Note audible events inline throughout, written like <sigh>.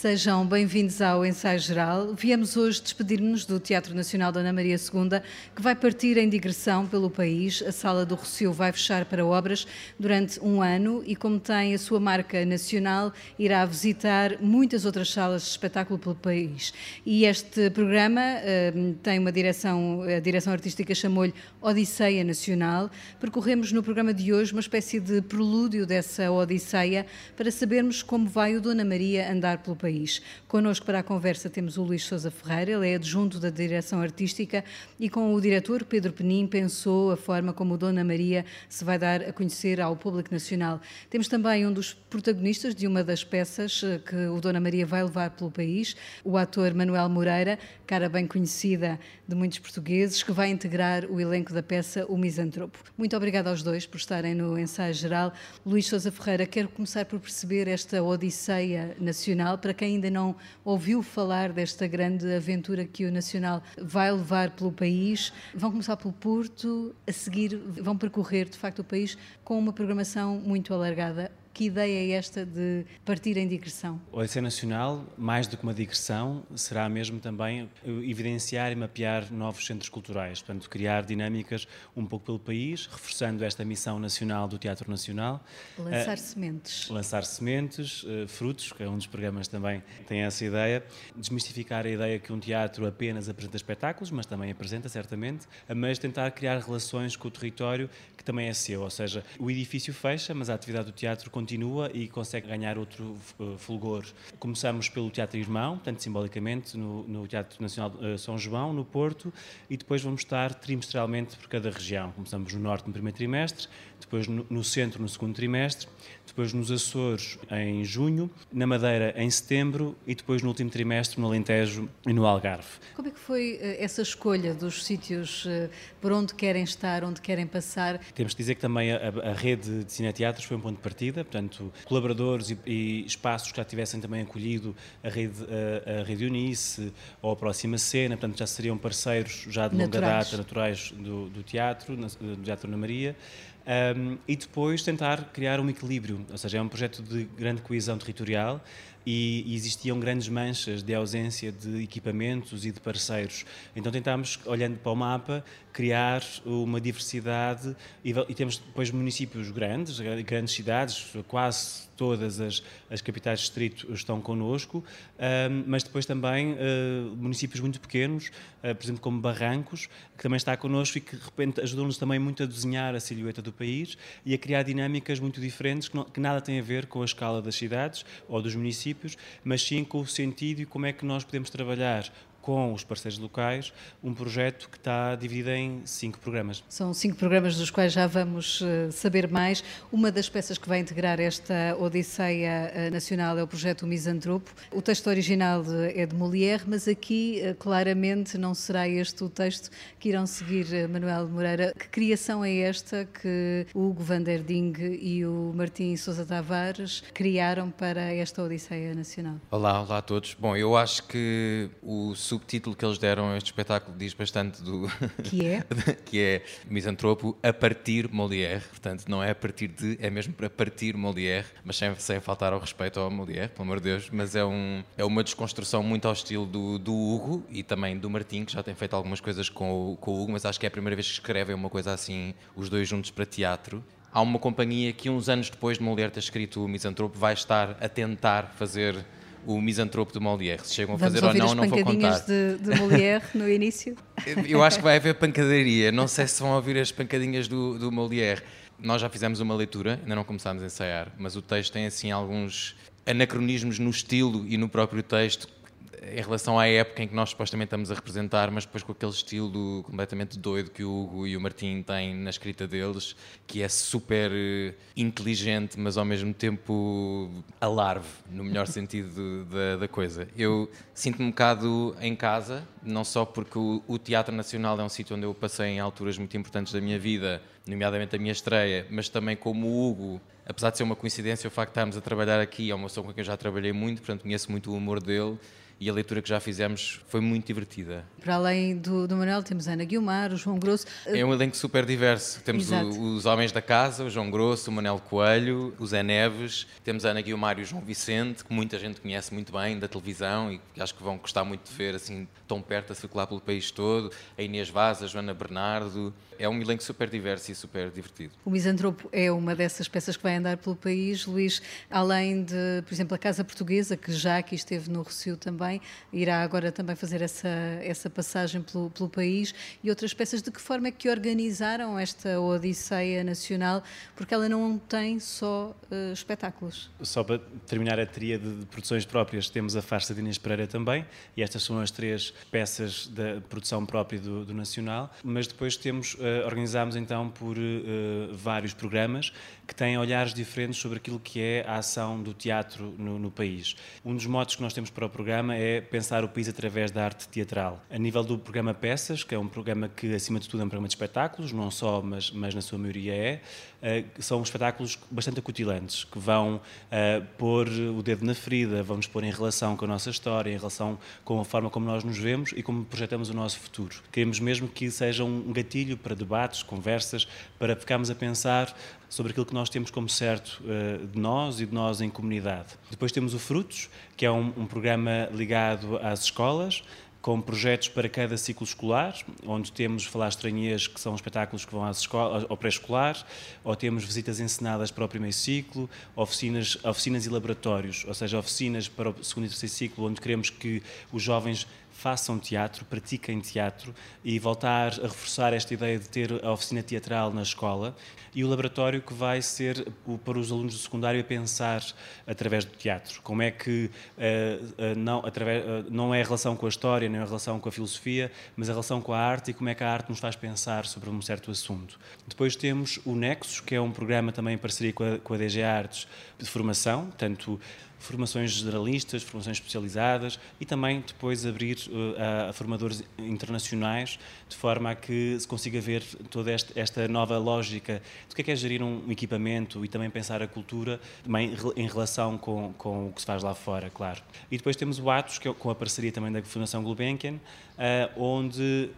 Sejam bem-vindos ao Ensaio Geral. Viemos hoje despedir-nos do Teatro Nacional Dona Maria II, que vai partir em digressão pelo país. A Sala do Rocio vai fechar para obras durante um ano e, como tem a sua marca nacional, irá visitar muitas outras salas de espetáculo pelo país. E este programa uh, tem uma direção, a direção artística chamou-lhe Odisseia Nacional. Percorremos no programa de hoje uma espécie de prelúdio dessa Odisseia para sabermos como vai o Dona Maria andar pelo país país. Connosco para a conversa temos o Luís Sousa Ferreira, ele é adjunto da direção artística e com o diretor Pedro Penin pensou a forma como Dona Maria se vai dar a conhecer ao público nacional. Temos também um dos protagonistas de uma das peças eh, que o Dona Maria vai levar pelo país, o ator Manuel Moreira, cara bem conhecida de muitos portugueses, que vai integrar o elenco da peça O Misantropo. Muito obrigada aos dois por estarem no ensaio geral. Luís Sousa Ferreira, quero começar por perceber esta odisseia nacional para quem ainda não ouviu falar desta grande aventura que o Nacional vai levar pelo país, vão começar pelo Porto, a seguir vão percorrer de facto o país com uma programação muito alargada. Que ideia é esta de partir em digressão? O Odisseia Nacional, mais do que uma digressão, será mesmo também evidenciar e mapear novos centros culturais, portanto, criar dinâmicas um pouco pelo país, reforçando esta missão nacional do Teatro Nacional. Lançar uh, sementes. Lançar sementes, uh, frutos, que é um dos programas também tem essa ideia. Desmistificar a ideia que um teatro apenas apresenta espetáculos, mas também apresenta, certamente, mas tentar criar relações com o território que também é seu, ou seja, o edifício fecha, mas a atividade do teatro continua e consegue ganhar outro uh, fulgor. Começamos pelo Teatro Irmão, portanto, simbolicamente, no, no Teatro Nacional de uh, São João, no Porto, e depois vamos estar trimestralmente por cada região. Começamos no Norte no primeiro trimestre, depois no, Centro no segundo trimestre, depois nos Açores em junho, na Madeira em setembro e depois no último trimestre no Alentejo e no Algarve. Como é que foi uh, essa escolha dos sítios por onde querem estar, onde querem passar? Temos que dizer que também a, a rede de cineteatros foi um ponto de partida, portanto, colaboradores e, e espaços que já tivessem também acolhido a rede, a, a rede Unice ou a Próxima Cena, portanto, já seriam parceiros já de longa naturais. data, naturais do, do teatro, do Teatro Ana Maria. Um, e depois tentar criar um equilíbrio, ou seja, é um projeto de grande coesão territorial e, e, existiam grandes manchas de ausência de equipamentos e de parceiros. Então tentámos, olhando para o mapa, criar uma diversidade e, e temos depois municípios grandes, grandes cidades, quase todas as, as capitais de distrito estão connosco, mas depois também uh, municípios muito pequenos, uh, por exemplo, como Barrancos, que também está connosco e que de repente ajudou-nos também muito a desenhar a silhueta do país e a criar dinâmicas muito diferentes que, não, que nada têm a ver com a escala das cidades ou dos municípios, mas sim com o sentido e como é que nós podemos trabalhar com os parceiros locais, um projeto que está dividido em cinco programas. São cinco programas dos quais já vamos uh, saber mais. Uma das peças que vai integrar esta Odisseia uh, Nacional é o projeto Misantropo. O texto original de, é de Molière, mas aqui claramente não será este o texto que irão seguir Manuel Moreira. Que criação é esta que o Hugo van der Ding e o Martim Sousa Tavares criaram para esta Odisseia Nacional? Olá, olá a todos. Bom, eu acho que o subtítulo que eles deram a este espetáculo diz bastante do. <laughs> Que é? <laughs> que é Misantropo a partir Molière. Portanto, não é a partir de, é mesmo para partir Molière, mas sem, sem faltar ao respeito ao Molière, pelo amor de Deus. Mas é, um, é uma desconstrução muito ao estilo do, do Hugo e também do Martim, que já tem feito algumas coisas com o, com o Hugo, mas acho que é a primeira vez que escrevem uma coisa assim, os dois juntos para teatro há uma companhia que uns anos depois de Molière ter escrito o Misantropo vai estar a tentar fazer o misantropo de Molière. Se chegam a Vamos fazer ou não, não vou contar. de, de Molière no <laughs> início? Eu acho que vai haver pancadaria. Não sei se vão ouvir as pancadinhas do, do Molière. Nós já fizemos uma leitura, ainda não começámos a ensaiar, mas o texto tem assim alguns anacronismos no estilo e no próprio texto em relação à época em que nós supostamente estamos a representar, mas depois com aquele estilo completamente doido que o Hugo e o Martim têm na escrita deles, que é super eh, inteligente, mas ao mesmo tempo alarve, no melhor <laughs> sentido da, da coisa. Eu sinto-me um bocado em casa, não só porque o, o Teatro Nacional é um sítio onde eu passei em alturas muito importantes da minha vida, nomeadamente a minha estreia, mas também como o Hugo apesar de ser uma coincidência o facto de estarmos a trabalhar aqui, é uma pessoa com quem eu já trabalhei muito, portanto conheço muito o humor dele e a leitura que já fizemos foi muito divertida. Para além do, do Manuel, temos a Ana Guilmar, o João Grosso. É um elenco super diverso. Temos o, os Homens da Casa, o João Grosso, o Manel Coelho, o Zé Neves, temos a Ana Guilmar e o João Vicente, que muita gente conhece muito bem da televisão e que acho que vão gostar muito de ver assim tão perto a circular pelo país todo. A Inês Vaz, a Joana Bernardo. É um elenco super diverso e super divertido. O Misantropo é uma dessas peças que vai andar pelo país. Luís, além de, por exemplo, a Casa Portuguesa, que já aqui esteve no Rocio também, irá agora também fazer essa, essa passagem pelo, pelo país e outras peças. De que forma é que organizaram esta Odisseia Nacional? Porque ela não tem só uh, espetáculos. Só para terminar a tríade de produções próprias, temos a Farsa de Inês Pereira também, e estas são as três peças da produção própria do, do Nacional, mas depois temos, uh, organizámos então por uh, vários programas que têm olhares diferentes sobre aquilo que é a ação do teatro no, no país. Um dos motos que nós temos para o programa é pensar o país através da arte teatral. A nível do programa Peças, que é um programa que, acima de tudo, é um programa de espetáculos, não só, mas, mas na sua maioria é, uh, são espetáculos bastante acutilantes, que vão uh, pôr o dedo na ferida, vão nos pôr em relação com a nossa história, em relação com a forma como nós nos vemos e como projetamos o nosso futuro. Queremos mesmo que seja um gatilho para debates, conversas, para ficarmos a pensar sobre aquilo que nós temos como certo uh, de nós e de nós em comunidade. Depois temos o Frutos, que é um, um programa ligado às escolas, com projetos para cada ciclo escolar, onde temos Falar Estranhês, que são espetáculos que vão às escolas, ao pré-escolar, ou temos visitas ensinadas para o primeiro ciclo, oficinas, oficinas e laboratórios, ou seja, oficinas para o segundo e terceiro ciclo, onde queremos que os jovens façam teatro, pratiquem teatro e voltar a reforçar esta ideia de ter a oficina teatral na escola e o laboratório que vai ser para os alunos do secundário a pensar através do teatro. Como é que uh, uh, não, através, uh, não é a relação com a história, não é a relação com a filosofia, mas a relação com a arte e como é que a arte nos faz pensar sobre um certo assunto. Depois temos o Nexus, que é um programa também em parceria com a, com a DG Artes de formação, tanto formações generalistas, formações especializadas e também depois abrir uh, a, formadores internacionais, de forma a que se consiga ver toda esta, esta nova lógica do que é, que é gerir um equipamento e também pensar a cultura também em relação com, com o que se faz lá fora, claro. E depois temos o Atos, que é com a parceria também da Fundação Gulbenkian, uh, onde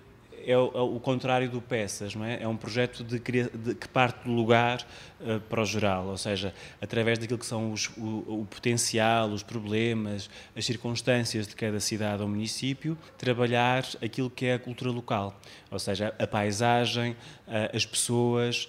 é o, é o, contrário do Peças, não é? É um projeto de, de que parte do lugar uh, para o geral, ou seja, através daquilo que são os, o, o, potencial, os problemas, as circunstâncias de cada cidade ou município, trabalhar aquilo que é a cultura local, ou seja, a paisagem, uh, as pessoas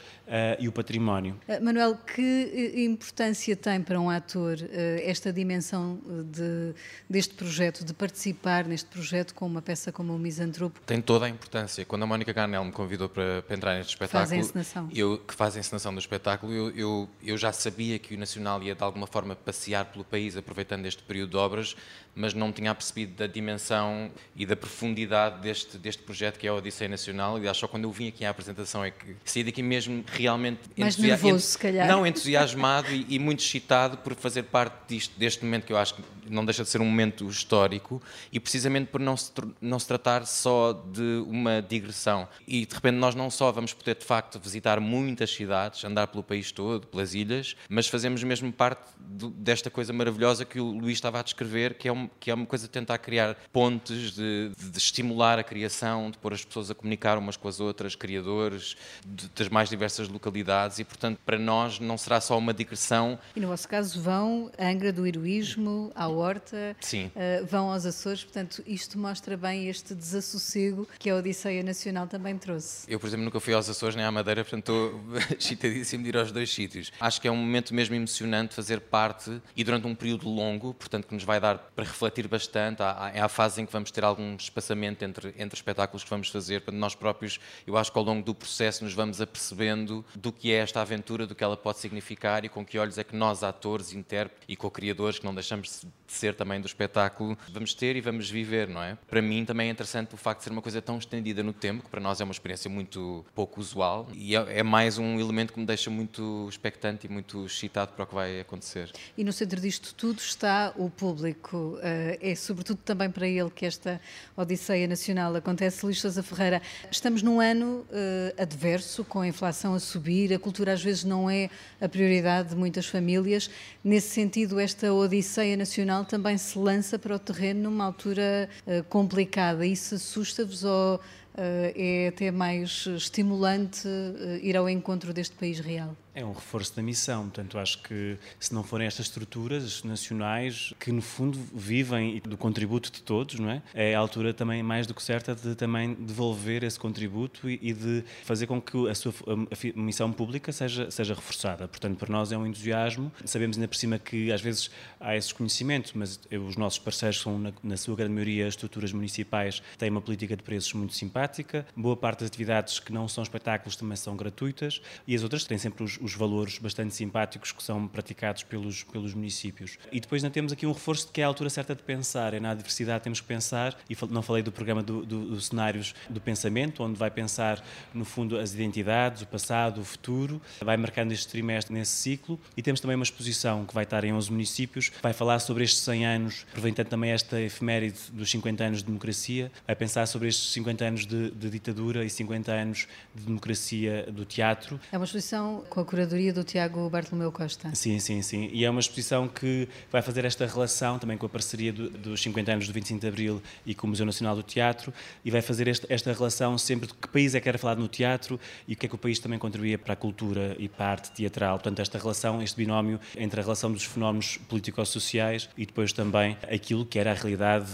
e o património. Manuel, que importância tem para um ator esta dimensão de, deste projeto, de participar neste projeto com uma peça como o Misantropo? Tem toda a importância. Quando a Mónica Garnel me convidou para, para entrar neste espetáculo, faz a encenação. Eu, que faz a encenação do espetáculo, eu, eu, eu já sabia que o Nacional ia de alguma forma passear pelo país aproveitando este período de obras, mas não tinha percebido da dimensão e da profundidade deste, deste projeto que é a Odisseia Nacional. E acho só quando eu vim aqui à apresentação é que saí daqui mesmo realmente Mais nervoso, se calhar. Não, <laughs> entusiasmado e, e, muito excitado por fazer parte disto, deste momento que eu acho que não deixa de ser um momento histórico e precisamente por não se, não se tratar só de uma digressão. E de repente nós não só vamos poder de facto visitar muitas cidades, andar pelo país todo, pelas ilhas, mas fazemos mesmo parte desta coisa maravilhosa que o Luís estava a descrever, que é, um, que é uma coisa de tentar criar pontes, de, de, estimular a criação, de pôr as pessoas a comunicar umas com as outras, criadores de, das mais diversas localidades e portanto para nós não será só uma digressão. E no vosso caso vão a Angra do Heroísmo, à Horta, Sim. Uh, vão aos Açores, portanto isto mostra bem este desassossego que a Odisseia Nacional também trouxe. Eu, por exemplo, nunca fui aos Açores nem à Madeira, portanto estou <laughs> excitadíssimo de ir aos dois sítios. Acho que é um momento mesmo emocionante fazer parte e durante um período longo, portanto que nos vai dar para refletir bastante. É a fase em que vamos ter algum espaçamento entre, entre espetáculos que vamos fazer. Portanto, nós próprios, eu acho que ao longo do processo nos vamos apercebendo do que é esta aventura, do que ela pode significar e com que olhos é que nós, atores, intérpretes e co-criadores, que não deixamos de ser também do espetáculo, vamos ter e vamos viver, não é? Para mim também é interessante o facto de ser uma coisa tão estendida no tempo, que para nós é uma experiência muito pouco usual e é, é mais um elemento que me deixa muito expectante e muito excitado para o que vai acontecer. E no centro disto tudo está o público. Eh, é sobretudo também para ele que esta Odisseia Nacional acontece. Luís Sousa Ferreira, estamos num ano uh, adverso, com a inflação a subir, a cultura às vezes não é a prioridade de muitas famílias. Nesse sentido, esta Odisseia Nacional também se lança para o terreno numa altura uh, complicada. Isso assusta-vos ou uh, é até mais estimulante uh, ir ao encontro deste país real? É um reforço da missão, portanto, acho que se não forem estas estruturas nacionais que, no fundo, vivem do contributo de todos, não é? É a altura também, mais do que certa, de também devolver esse contributo e, e de fazer com que a sua a missão pública seja, seja reforçada. Portanto, para nós é um entusiasmo. Sabemos ainda por cima que, às vezes, há esse conhecimento, mas os nossos parceiros são, na, na sua grande maioria, estruturas municipais, têm uma política de preços muito simpática. Boa parte das atividades que não são espetáculos também são gratuitas e as outras têm sempre os os valores bastante simpáticos que são praticados pelos, pelos municípios. E depois ainda temos aqui um reforço de que é a altura certa de pensar, é na diversidade temos que pensar, e não falei do programa do, do, do cenários do pensamento, onde vai pensar, no fundo, as identidades, o passado, o futuro, vai marcando este trimestre nesse ciclo, e temos também uma exposição que vai estar em 11 municípios, vai falar sobre estes 100 anos, aproveitando também esta efeméride dos 50 anos de democracia, vai pensar sobre estes 50 anos de, de ditadura e 50 anos de democracia do teatro. É uma exposição com a curadoria do Tiago Bartolomeu Costa. Sim, sim, sim. E é uma exposição que vai fazer esta relação também com a parceria do, dos 50 anos do 25 de Abril e com o Museu Nacional do Teatro e vai fazer esta, esta relação sempre de que país é que era falado no teatro e o que é que o país também contribuía para a cultura e para a arte teatral. Portanto, esta relação, este binómio entre a relação dos fenómenos político-sociais e depois também aquilo que era a realidade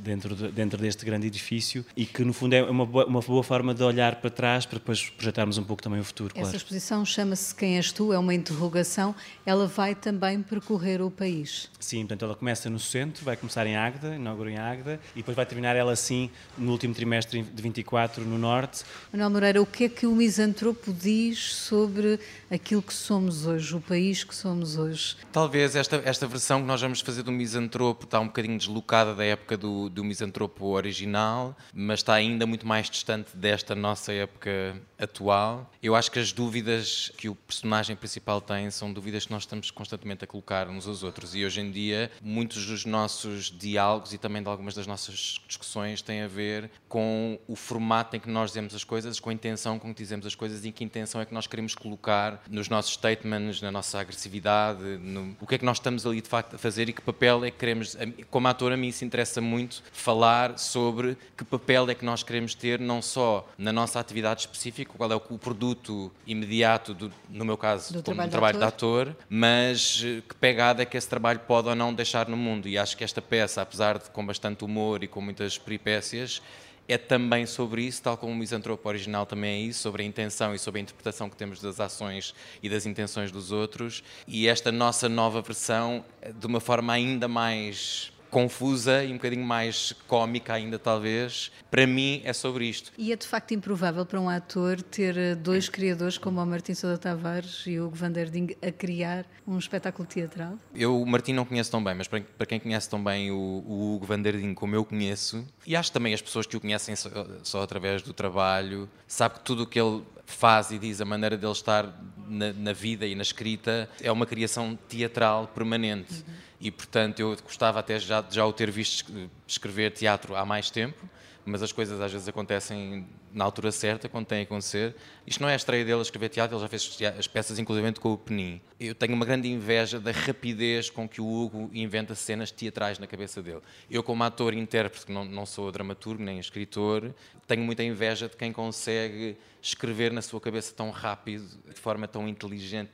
dentro, de, dentro deste grande edifício e que, no fundo, é uma boa, uma boa forma de olhar para trás para depois projetarmos um pouco também o futuro. Essa claro. exposição chama-se quem és tu, é uma interrogação, ela vai também percorrer o país. Sim, portanto ela começa no centro, vai começar em Águeda, inaugura em Águeda, e depois vai terminar ela assim no último trimestre de 24 no Norte. Manuel Moreira, o que é que o misantropo diz sobre aquilo que somos hoje, o país que somos hoje? Talvez esta, esta versão que nós vamos fazer do misantropo está um bocadinho deslocada da época do, do misantropo original, mas está ainda muito mais distante desta nossa época atual. Eu acho que as dúvidas que o personagem principal tem são dúvidas que nós estamos constantemente a colocar uns aos outros. E hoje em dia, muitos dos nossos diálogos e também de algumas das nossas discussões têm a ver com o formato em que nós dizemos as coisas, com a intenção com que dizemos as coisas e que intenção é que nós queremos colocar nos nossos statements, na nossa agressividade, no, o que é que nós estamos ali de facto a fazer e que papel é que queremos. Como ator, a mim isso interessa muito falar sobre que papel é que nós queremos ter, não só na nossa atividade específica, qual é o produto imediato do, no meu caso, do como trabalho, trabalho de, ator. de ator, mas eh, que pegada é que esse trabalho pode ou não deixar no mundo. E acho que esta peça, apesar de com bastante humor e com muitas peripécias, é também sobre isso, tal como o Misantropo original também é isso, sobre a intenção e sobre a interpretação que temos das ações e das intenções dos outros. E esta nossa nova versão, eh, de uma forma ainda mais confusa e um bocadinho mais cómica ainda talvez, para mim é sobre isto. E é de facto improvável para um ator ter eh, dois criadores como o Martim Sousa Tavares e o Hugo Van Der Ding a criar um espetáculo teatral? Eu o Martim não conheço tão bem, mas para, quem conhece tão bem o, o Hugo Van Der Ding como eu conheço, e acho também as pessoas que o conhecem só, só através do trabalho, sabe que tudo o que ele faz e diz, a maneira dele estar na, na vida e na escrita, é uma criação teatral permanente. Uhum e portanto eu gostava até já, já o ter visto escrever teatro há mais tempo, mas as coisas às vezes acontecem na altura certa, quando tem a acontecer. Isto não é a estreia dele a escrever teatro, ele já fez as peças inclusive com o Penin. Eu tenho uma grande inveja da rapidez com que o Hugo inventa cenas teatrais na cabeça dele. Eu como ator e intérprete, não, não sou dramaturgo nem escritor, tenho muita inveja de quem consegue escrever na sua cabeça tão rápido, de forma tão inteligente,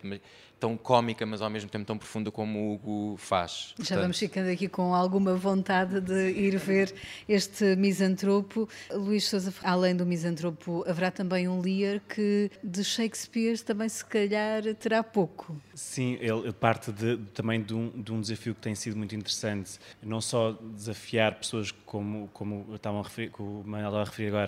tão cómica, mas ao mesmo tempo tão profunda como o Hugo faz. Já Portanto... vamos ficando aqui com alguma vontade de ir ver este misantropo. Luís Souza, além do misantropo, haverá também um Lear que de Shakespeare também se calhar terá pouco. Sim, ele parte de, também de um, de um, desafio que tem sido muito interessante, não só desafiar pessoas como, como estavam a referir, que o Manuel a referir agora,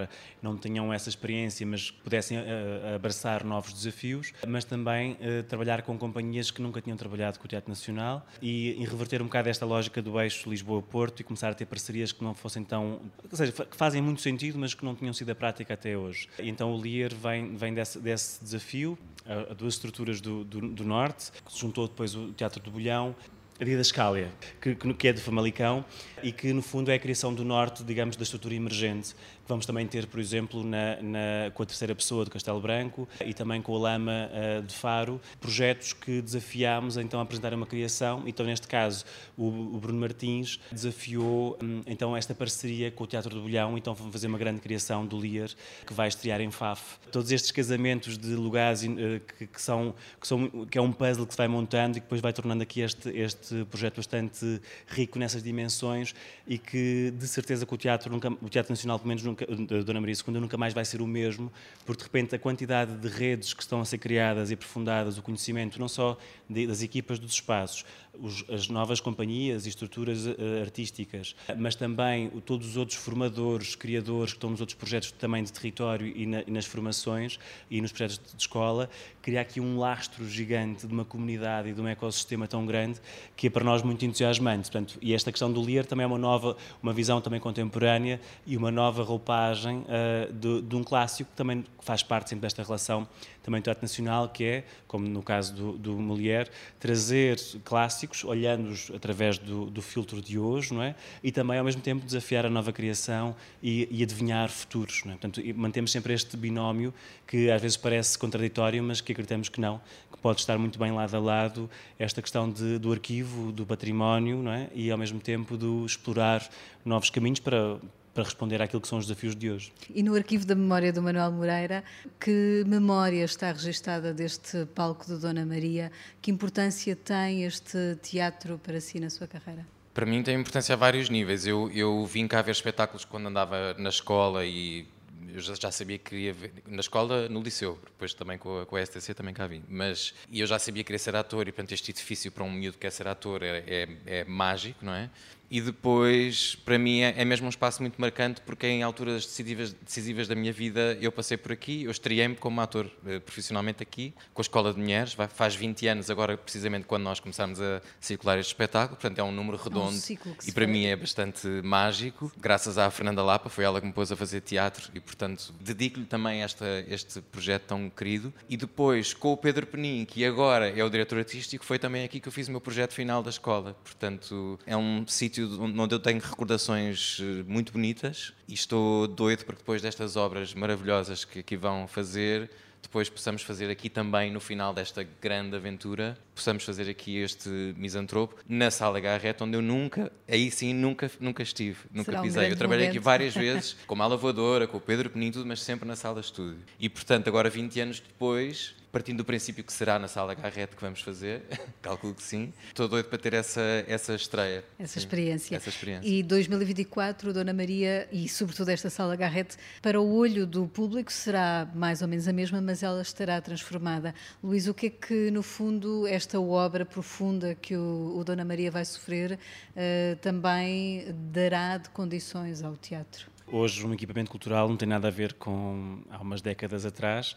não tenham essa experiência, mas pudessem uh, abraçar novos desafios, mas também uh, trabalhar com companhias que nunca tinham trabalhado com o Teatro Nacional e, reverter um bocado esta lógica do eixo Lisboa-Porto e começar a ter parcerias que não fossem tão. ou seja, que fazem muito sentido, mas que não tinham sido a prática até hoje. E então o Lear vem, vem desse, desse desafio, a, a duas estruturas do, do, do, Norte, que se juntou depois o Teatro do Bolhão, a Didascália, que, que é de Famalicão e que, no fundo, é a criação do norte, digamos, da estrutura emergente Vamos também ter, por exemplo, na, na, com a terceira pessoa de Castelo Branco e também com a Lama uh, de Faro, projetos que desafiámos então a apresentar uma criação. Então, neste caso, o, o Bruno Martins desafiou um, então esta parceria com o Teatro do Bolhão, então vamos fazer uma grande criação do Lier, que vai estrear em Faf. Todos estes casamentos de lugares uh, que, que, são, que, são, que é um puzzle que se vai montando e que depois vai tornando aqui este, este projeto bastante rico nessas dimensões e que, de certeza, que o Teatro, nunca, o Teatro Nacional, pelo menos, nunca, Dona Maria II nunca mais vai ser o mesmo, porque de repente a quantidade de redes que estão a ser criadas e aprofundadas, o conhecimento não só das equipas dos espaços, os, as novas companhias e estruturas uh, artísticas, mas também o, todos os outros formadores, criadores que estão nos outros projetos também de território e, na, e nas formações e nos projetos de, de escola, criar aqui um lastro gigante de uma comunidade e de um ecossistema tão grande que é para nós muito entusiasmante. Portanto, e esta questão do Lear também é uma nova, uma visão também contemporânea e uma nova roupagem uh, de, de, um clássico que também faz parte sempre desta relação também teatro nacional, que é, como no caso do, do Molière, trazer clássicos, olhando-os através do, do, filtro de hoje, não é? E também, ao mesmo tempo, desafiar a nova criação e, e adivinhar futuros, não é? Portanto, mantemos sempre este binómio que às vezes parece contraditório, mas que acreditamos que não, que pode estar muito bem lado a lado esta questão de, do arquivo, do património, não é? E, ao mesmo tempo, do explorar novos caminhos para para responder àquilo que são os desafios de hoje. E no arquivo da memória do Manuel Moreira, que memória está registada deste palco de Dona Maria? Que importância tem este teatro para si na sua carreira? Para mim tem importância a vários níveis. Eu, eu vim cá ver espetáculos quando andava na escola e eu já sabia que queria ver, na escola, no liceu, depois também com a, com a STC também cá vim, mas e eu já sabia que queria ser ator e portanto este edifício para um miúdo que quer ser ator é, é, é mágico, não é? E depois, para mim, é, é mesmo um espaço muito marcante porque em alturas decisivas, decisivas da minha vida eu passei por aqui, eu estreiei-me como ator eh, profissionalmente aqui, com a Escola de Mulheres, vai, faz 20 anos agora, precisamente quando nós começámos a circular este espetáculo, portanto é um número redondo é um e para mim é bastante mágico. Graças à Fernanda Lapa, foi ela que me pôs a fazer teatro e, portanto, dedico-lhe também esta, este projeto tão querido. E depois, com o Pedro Penin, que agora é o diretor artístico, foi também aqui que eu fiz o meu projeto final da escola. Portanto, é um sítio sítio onde eu tenho recordações eh, muito bonitas e estou doido porque depois destas obras maravilhosas que aqui vão fazer, depois possamos fazer aqui também, no final desta grande aventura, possamos fazer aqui este misantropo na Sala Garrett, onde eu nunca, aí sim, nunca, nunca estive, nunca Será pisei. Um eu trabalhei momento. aqui várias <laughs> vezes, com a lavadora, com o Pedro Penin, tudo, mas sempre na sala de estúdio. E, portanto, agora 20 anos depois, partindo do princípio que será na sala Garrett que vamos fazer, <laughs> calculo que sim. Estou doido para ter essa, essa estreia. Essa experiência. essa experiência. E 2024, Dona Maria, e sobretudo esta sala Garrett, para o olho do público será mais ou menos a mesma, mas ela estará transformada. Luís, o que é que, no fundo, esta obra profunda que o, o Dona Maria vai sofrer uh, também dará de condições ao teatro? Hoje, um equipamento cultural não tem nada a ver com há umas décadas atrás,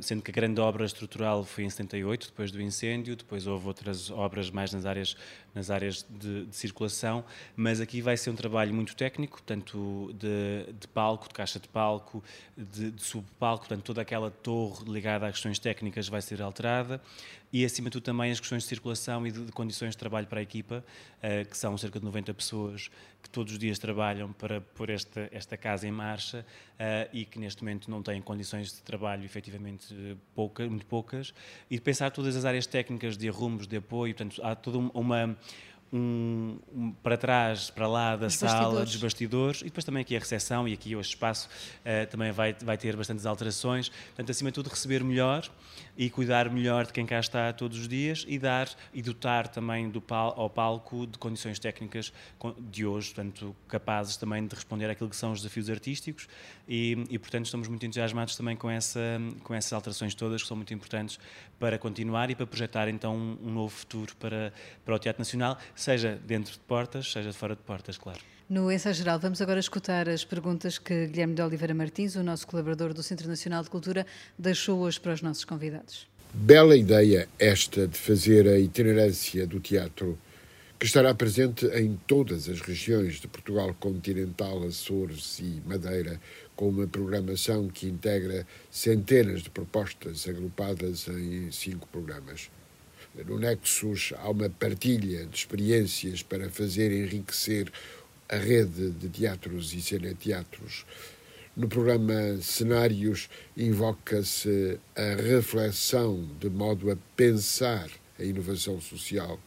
sendo que a grande obra estrutural foi em 78, depois do incêndio, depois houve outras obras mais nas áreas, nas áreas de, de circulação, mas aqui vai ser um trabalho muito técnico, tanto de, de palco, de caixa de palco, de, de subpalco, portanto, toda aquela torre ligada a questões técnicas vai ser alterada e, acima de tudo, também as questões de circulação e de, de condições de trabalho para a equipa, uh, que são cerca de 90 pessoas que todos os dias trabalham para pôr esta, esta casa em marcha uh, e que neste momento não têm condições de trabalho efetivamente pouca, muito poucas, e pensar todas as áreas técnicas de arrumos, de apoio, portanto, há toda uma um, um, para trás, para lá da sala, bastidores. dos bastidores, e depois também aqui a recepção e aqui o espaço uh, também vai, vai ter bastantes alterações. Portanto, acima de tudo, receber melhor e cuidar melhor de quem cá está todos os dias e dar e dotar também do pal ao palco de condições técnicas de hoje, portanto, capazes também de responder àquilo que são os desafios artísticos e, e portanto, estamos muito entusiasmados também com, essa, com essas alterações todas que são muito importantes para continuar e para projetar então um, um novo futuro para, para o Teatro Nacional seja dentro de portas, seja fora de portas, claro. No ensaio geral, vamos agora escutar as perguntas que Guilherme de Oliveira Martins, o nosso colaborador do Centro Nacional de Cultura, deixou hoje para os nossos convidados. Bela ideia esta de fazer a itinerância do teatro, que estará presente em todas as regiões de Portugal continental, Açores e Madeira, com uma programação que integra centenas de propostas agrupadas em cinco programas. No Nexus há uma partilha de experiências para fazer enriquecer a rede de teatros e cineteatros. No programa Cenários invoca-se a reflexão de modo a pensar a inovação social.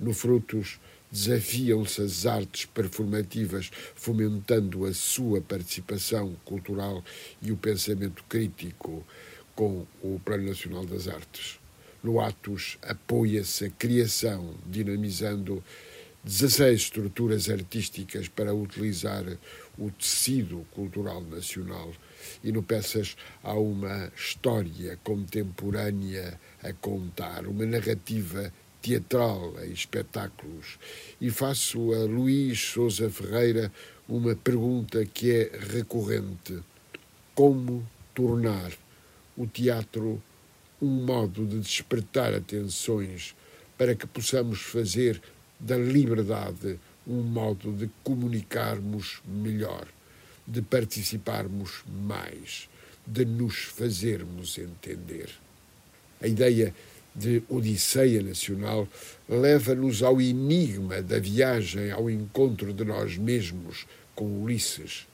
No Frutos desafiam-se as artes performativas, fomentando a sua participação cultural e o pensamento crítico com o Plano Nacional das Artes. No Atos apoia-se a criação, dinamizando 16 estruturas artísticas para utilizar o tecido cultural nacional. E no Peças há uma história contemporânea a contar, uma narrativa teatral em espetáculos. E faço a Luís Souza Ferreira uma pergunta que é recorrente: como tornar o teatro um modo de despertar atenções para que possamos fazer da liberdade um modo de comunicarmos melhor, de participarmos mais, de nos fazermos entender. A ideia de Odisseia Nacional leva-nos ao enigma da viagem ao encontro de nós mesmos com Ulisses.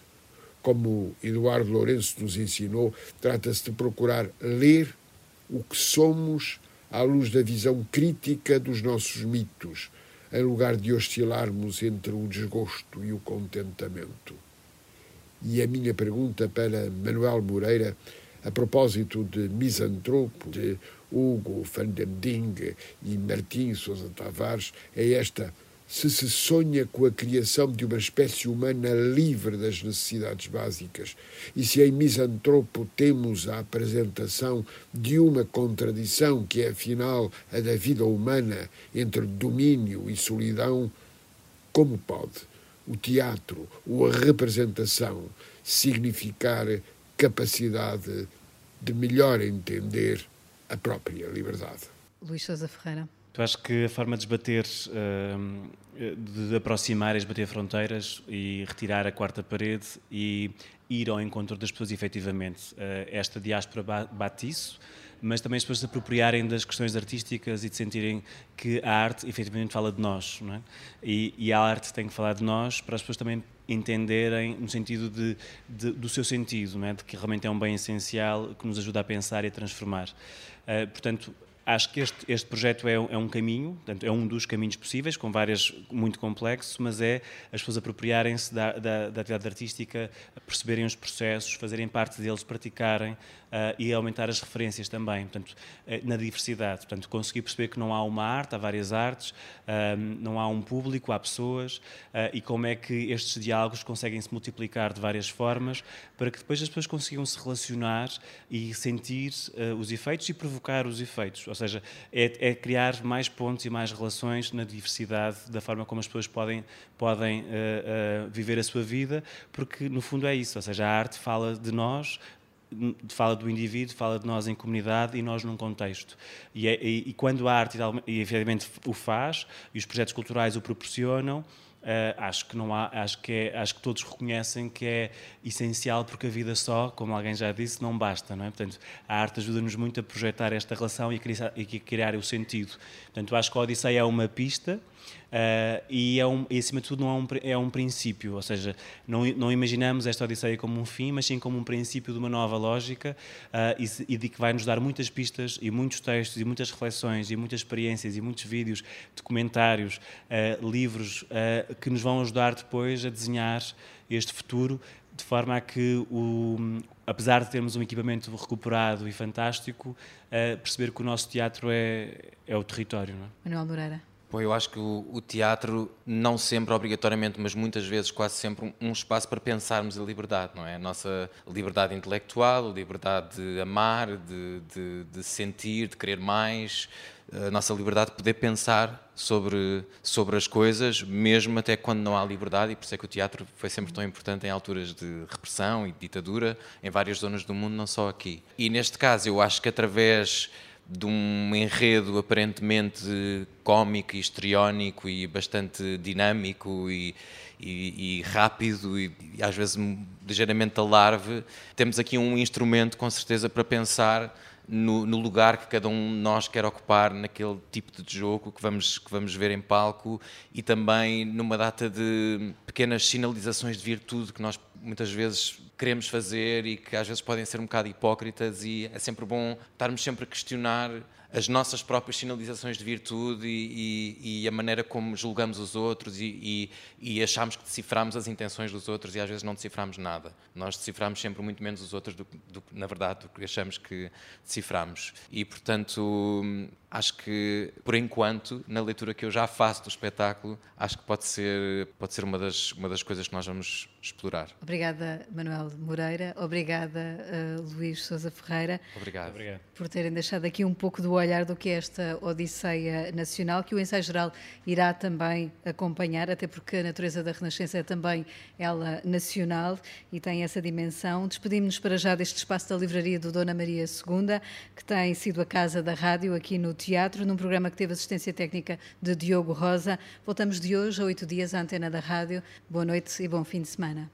Como Eduardo Lourenço nos ensinou, trata-se de procurar ler o que somos à luz da visão crítica dos nossos mitos, em lugar de oscilarmos entre o desgosto e o contentamento. E a minha pergunta para Manuel Moreira, a propósito de Misantropo, de Hugo van den Ding e Martim Sousa Tavares é esta: se se sonha com a criação de uma espécie humana livre das necessidades básicas, e se em Misantropo temos a apresentação de uma contradição que é afinal a da vida humana entre domínio e solidão, como pode o teatro ou a representação significar capacidade de melhor entender a própria liberdade. Luís Sousa Ferreira. Eu acho que a forma de esbater, de aproximar, é esbater fronteiras e retirar a quarta parede e ir ao encontro das pessoas efetivamente. Eh, esta diáspora bate isso, mas também as pessoas se apropriarem das questões artísticas e de sentirem que a arte efetivamente fala de nós. Não é? e, e, a arte tem que falar de nós para as pessoas também entenderem no sentido de, de, do seu sentido, não é? de que realmente é um bem essencial que nos ajuda a pensar e a transformar. Uh, portanto, acho que este, este projeto é, é, um caminho, portanto, é um dos caminhos possíveis, com várias, muito complexo, mas é as pessoas apropriarem-se da, da, da, atividade artística, perceberem os processos, fazerem parte deles, praticarem, e aumentar as referências também, portanto, uh, na diversidade. Portanto, conseguir perceber que não há uma arte, há várias artes, uh, não há um público, há pessoas, e como é que estes diálogos conseguem se multiplicar de várias formas para que depois as pessoas consigam se relacionar e sentir os efeitos e provocar os efeitos. Ou seja, é, é, criar mais pontos e mais relações na diversidade da forma como as pessoas podem, podem viver a sua vida, porque no fundo é isso. Ou seja, a arte fala de nós, fala do indivíduo, fala de nós em comunidade e nós num contexto. E, é, e, e quando a arte, e efetivamente o faz, e os projetos culturais o proporcionam, Uh, acho que não há, acho que é, acho que todos reconhecem que é essencial porque a vida só, como alguém já disse, não basta, não é? Portanto, a arte ajuda-nos muito a projetar esta relação e a criar, e a criar o sentido. Portanto, acho que a Odisseia é uma pista Uh, e, é um, e, acima de tudo, não é, um, é um princípio, ou seja, não, não imaginamos esta Odisseia como um fim, mas sim como um princípio de uma nova lógica uh, e, e, de que vai nos dar muitas pistas e muitos textos e muitas reflexões e muitas experiências e muitos vídeos, documentários, uh, livros que nos vão ajudar depois a desenhar este futuro de forma a que, o, apesar de termos um equipamento recuperado e fantástico, perceber que o nosso teatro é, é o território. Não é? Manuel Moreira. Bom, eu acho que o, o, teatro, não sempre obrigatoriamente, mas muitas vezes, quase sempre, um, um, espaço para pensarmos a liberdade, não é? A nossa liberdade intelectual, a liberdade de amar, de, de, de sentir, de querer mais, a nossa liberdade de poder pensar sobre, sobre as coisas, mesmo até quando não há liberdade, e por isso é que o teatro foi sempre tão importante em alturas de repressão e de ditadura, em várias zonas do mundo, não só aqui. E neste caso, eu acho que através de um enredo aparentemente cómico e histriónico e bastante dinâmico e, e, e rápido e, e, às vezes ligeiramente alarve, temos aqui um instrumento com certeza para pensar no, no, lugar que cada um de nós quer ocupar naquele tipo de jogo que vamos, que vamos ver em palco e também numa data de pequenas sinalizações de virtude que nós muitas vezes queremos fazer e que às vezes podem ser um bocado hipócritas e é sempre bom estarmos sempre a questionar as nossas próprias sinalizações de virtude e, e, e a maneira como julgamos os outros e, e, achamos que deciframos as intenções dos outros e às vezes não deciframos nada. Nós deciframos sempre muito menos os outros do que, na verdade, do que achamos que deciframos. E, portanto, acho que, por enquanto, na leitura que eu já faço do espetáculo, acho que pode ser, pode ser uma, das, uma das coisas que nós vamos explorar. Obrigada, Manuel Moreira. Obrigada, uh, Luís Sousa Ferreira. Obrigado. Obrigado. Por terem deixado aqui um pouco do olhar do que é esta Odisseia Nacional, que o ensaio geral irá também acompanhar, até porque a natureza da Renascença é também ela nacional e tem essa dimensão. Despedimos-nos para já deste espaço da livraria do Dona Maria II, que tem sido a casa da rádio aqui no teatro, num programa que teve assistência técnica de Diogo Rosa. Voltamos de hoje a oito dias à antena da rádio. Boa noite e bom fim de semana.